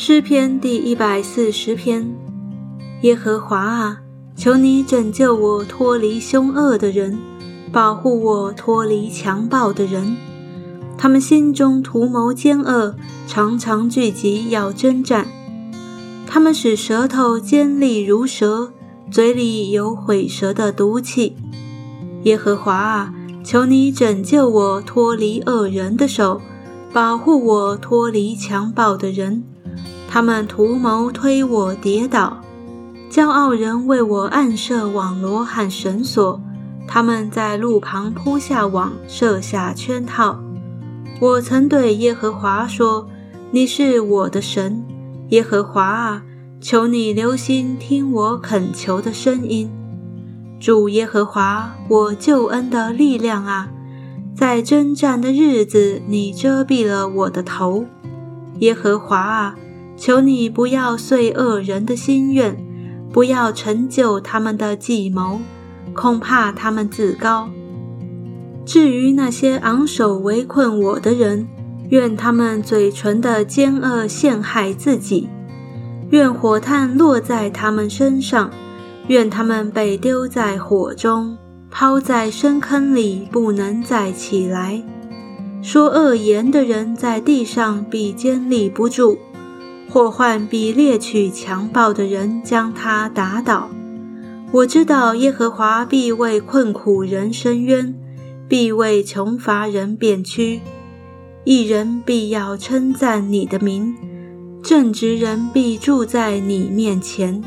诗篇第一百四十篇，耶和华啊，求你拯救我脱离凶恶的人，保护我脱离强暴的人。他们心中图谋奸恶，常常聚集要征战。他们使舌头尖利如蛇，嘴里有毁舌的毒气。耶和华啊，求你拯救我脱离恶人的手，保护我脱离强暴的人。他们图谋推我跌倒，骄傲人为我暗设网罗和绳索。他们在路旁铺下网，设下圈套。我曾对耶和华说：“你是我的神，耶和华啊，求你留心听我恳求的声音。主耶和华，我救恩的力量啊，在征战的日子，你遮蔽了我的头，耶和华啊。”求你不要遂恶人的心愿，不要成就他们的计谋，恐怕他们自高。至于那些昂首围困我的人，愿他们嘴唇的奸恶陷害自己，愿火炭落在他们身上，愿他们被丢在火中，抛在深坑里，不能再起来。说恶言的人在地上必坚立不住。祸患必猎取强暴的人将他打倒。我知道耶和华必为困苦人伸冤，必为穷乏人变屈。一人必要称赞你的名，正直人必住在你面前。